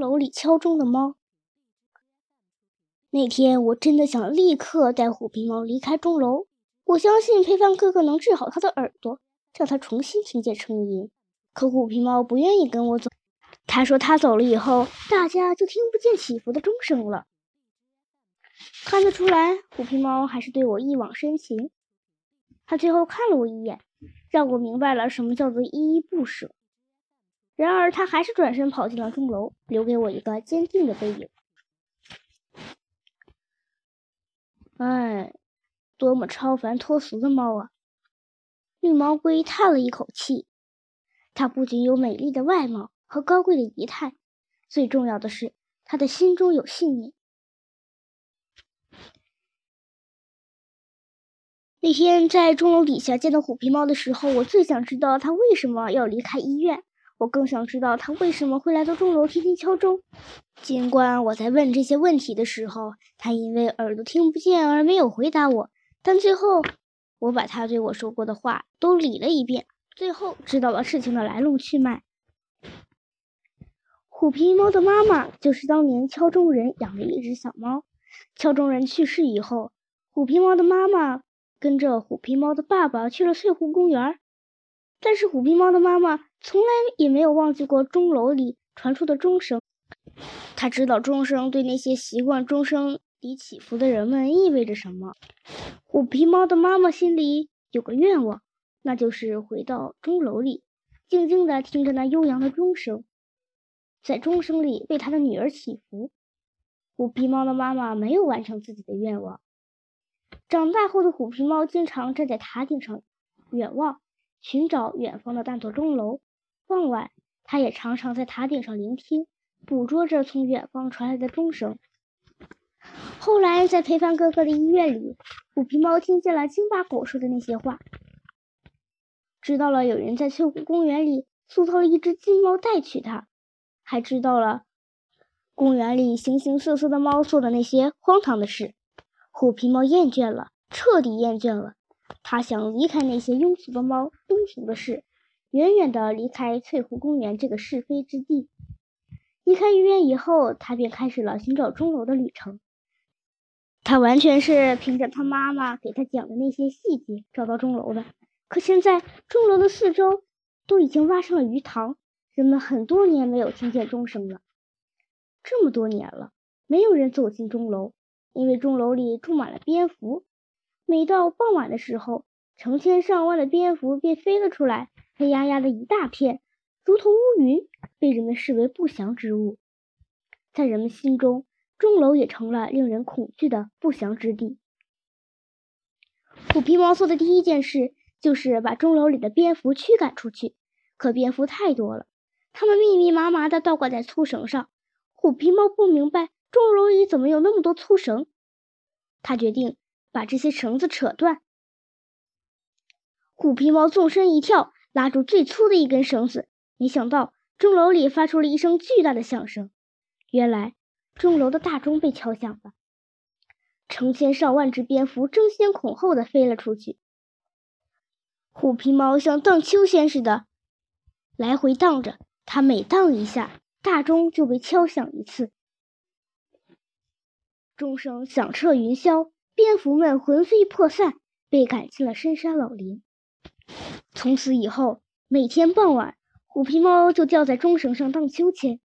楼里敲钟的猫。那天我真的想立刻带虎皮猫离开钟楼。我相信佩凡哥哥能治好他的耳朵，让他重新听见声音。可虎皮猫不愿意跟我走，他说他走了以后，大家就听不见起伏的钟声了。看得出来，虎皮猫还是对我一往深情。他最后看了我一眼，让我明白了什么叫做依依不舍。然而，他还是转身跑进了钟楼，留给我一个坚定的背影。哎，多么超凡脱俗的猫啊！绿毛龟叹了一口气。它不仅有美丽的外貌和高贵的仪态，最重要的是，它的心中有信念。那天在钟楼底下见到虎皮猫的时候，我最想知道它为什么要离开医院。我更想知道他为什么会来到钟楼天天敲钟。尽管我在问这些问题的时候，他因为耳朵听不见而没有回答我，但最后我把他对我说过的话都理了一遍，最后知道了事情的来龙去脉。虎皮猫的妈妈就是当年敲钟人养的一只小猫。敲钟人去世以后，虎皮猫的妈妈跟着虎皮猫的爸爸去了翠湖公园。但是虎皮猫的妈妈从来也没有忘记过钟楼里传出的钟声，他知道钟声对那些习惯钟声里起伏的人们意味着什么。虎皮猫的妈妈心里有个愿望，那就是回到钟楼里，静静地听着那悠扬的钟声，在钟声里为他的女儿祈福。虎皮猫的妈妈没有完成自己的愿望。长大后的虎皮猫经常站在塔顶上远望。寻找远方的那座钟楼。傍晚，他也常常在塔顶上聆听，捕捉着从远方传来的钟声。后来，在陪伴哥哥的医院里，虎皮猫听见了京巴狗说的那些话，知道了有人在翠湖公园里塑造了一只金猫代取它，还知道了公园里形形色色的猫做的那些荒唐的事。虎皮猫厌倦了，彻底厌倦了。他想离开那些庸俗的猫、庸俗的事，远远地离开翠湖公园这个是非之地。离开医院以后，他便开始了寻找钟楼的旅程。他完全是凭着他妈妈给他讲的那些细节找到钟楼的。可现在，钟楼的四周都已经挖上了鱼塘，人们很多年没有听见钟声了。这么多年了，没有人走进钟楼，因为钟楼里住满了蝙蝠。每到傍晚的时候，成千上万的蝙蝠便飞了出来，黑压压的一大片，如同乌云，被人们视为不祥之物。在人们心中，钟楼也成了令人恐惧的不祥之地。虎皮猫做的第一件事就是把钟楼里的蝙蝠驱赶出去，可蝙蝠太多了，它们密密麻麻地倒挂在粗绳上。虎皮猫不明白钟楼里怎么有那么多粗绳，他决定。把这些绳子扯断。虎皮猫纵身一跳，拉住最粗的一根绳子，没想到钟楼里发出了一声巨大的响声。原来钟楼的大钟被敲响了，成千上万只蝙蝠争先恐后的飞了出去。虎皮猫像荡秋千似的来回荡着，它每荡一下，大钟就被敲响一次。钟声响彻云霄。蝙蝠们魂飞魄散，被赶进了深山老林。从此以后，每天傍晚，虎皮猫就吊在钟绳上荡秋千，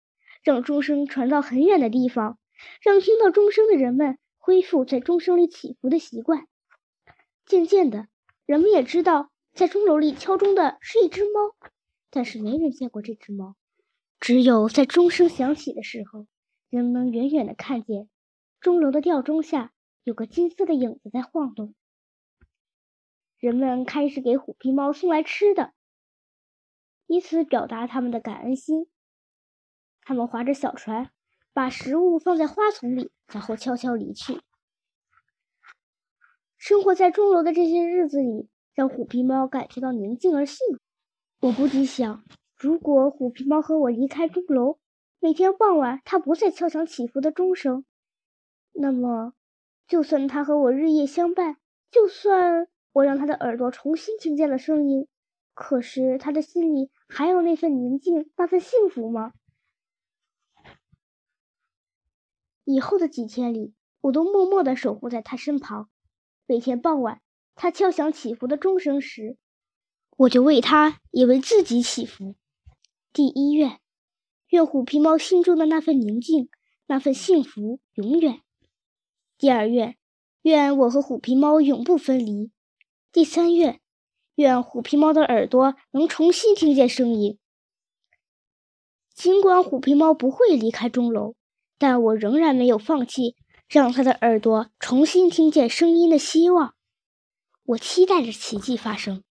让钟声传到很远的地方，让听到钟声的人们恢复在钟声里起伏的习惯。渐渐的，人们也知道，在钟楼里敲钟的是一只猫，但是没人见过这只猫。只有在钟声响起的时候，人们远远的看见钟楼的吊钟下。有个金色的影子在晃动，人们开始给虎皮猫送来吃的，以此表达他们的感恩心。他们划着小船，把食物放在花丛里，然后悄悄离去。生活在钟楼的这些日子里，让虎皮猫感觉到宁静而幸福。我不禁想，如果虎皮猫和我离开钟楼，每天傍晚它不再敲响起伏的钟声，那么……就算它和我日夜相伴，就算我让他的耳朵重新听见了声音，可是他的心里还有那份宁静，那份幸福吗？以后的几天里，我都默默地守护在他身旁。每天傍晚，他敲响祈福的钟声时，我就为他也为自己祈福。第一愿，愿虎皮猫心中的那份宁静、那份幸福永远。第二愿，愿我和虎皮猫永不分离。第三愿，愿虎皮猫的耳朵能重新听见声音。尽管虎皮猫不会离开钟楼，但我仍然没有放弃让它的耳朵重新听见声音的希望。我期待着奇迹发生。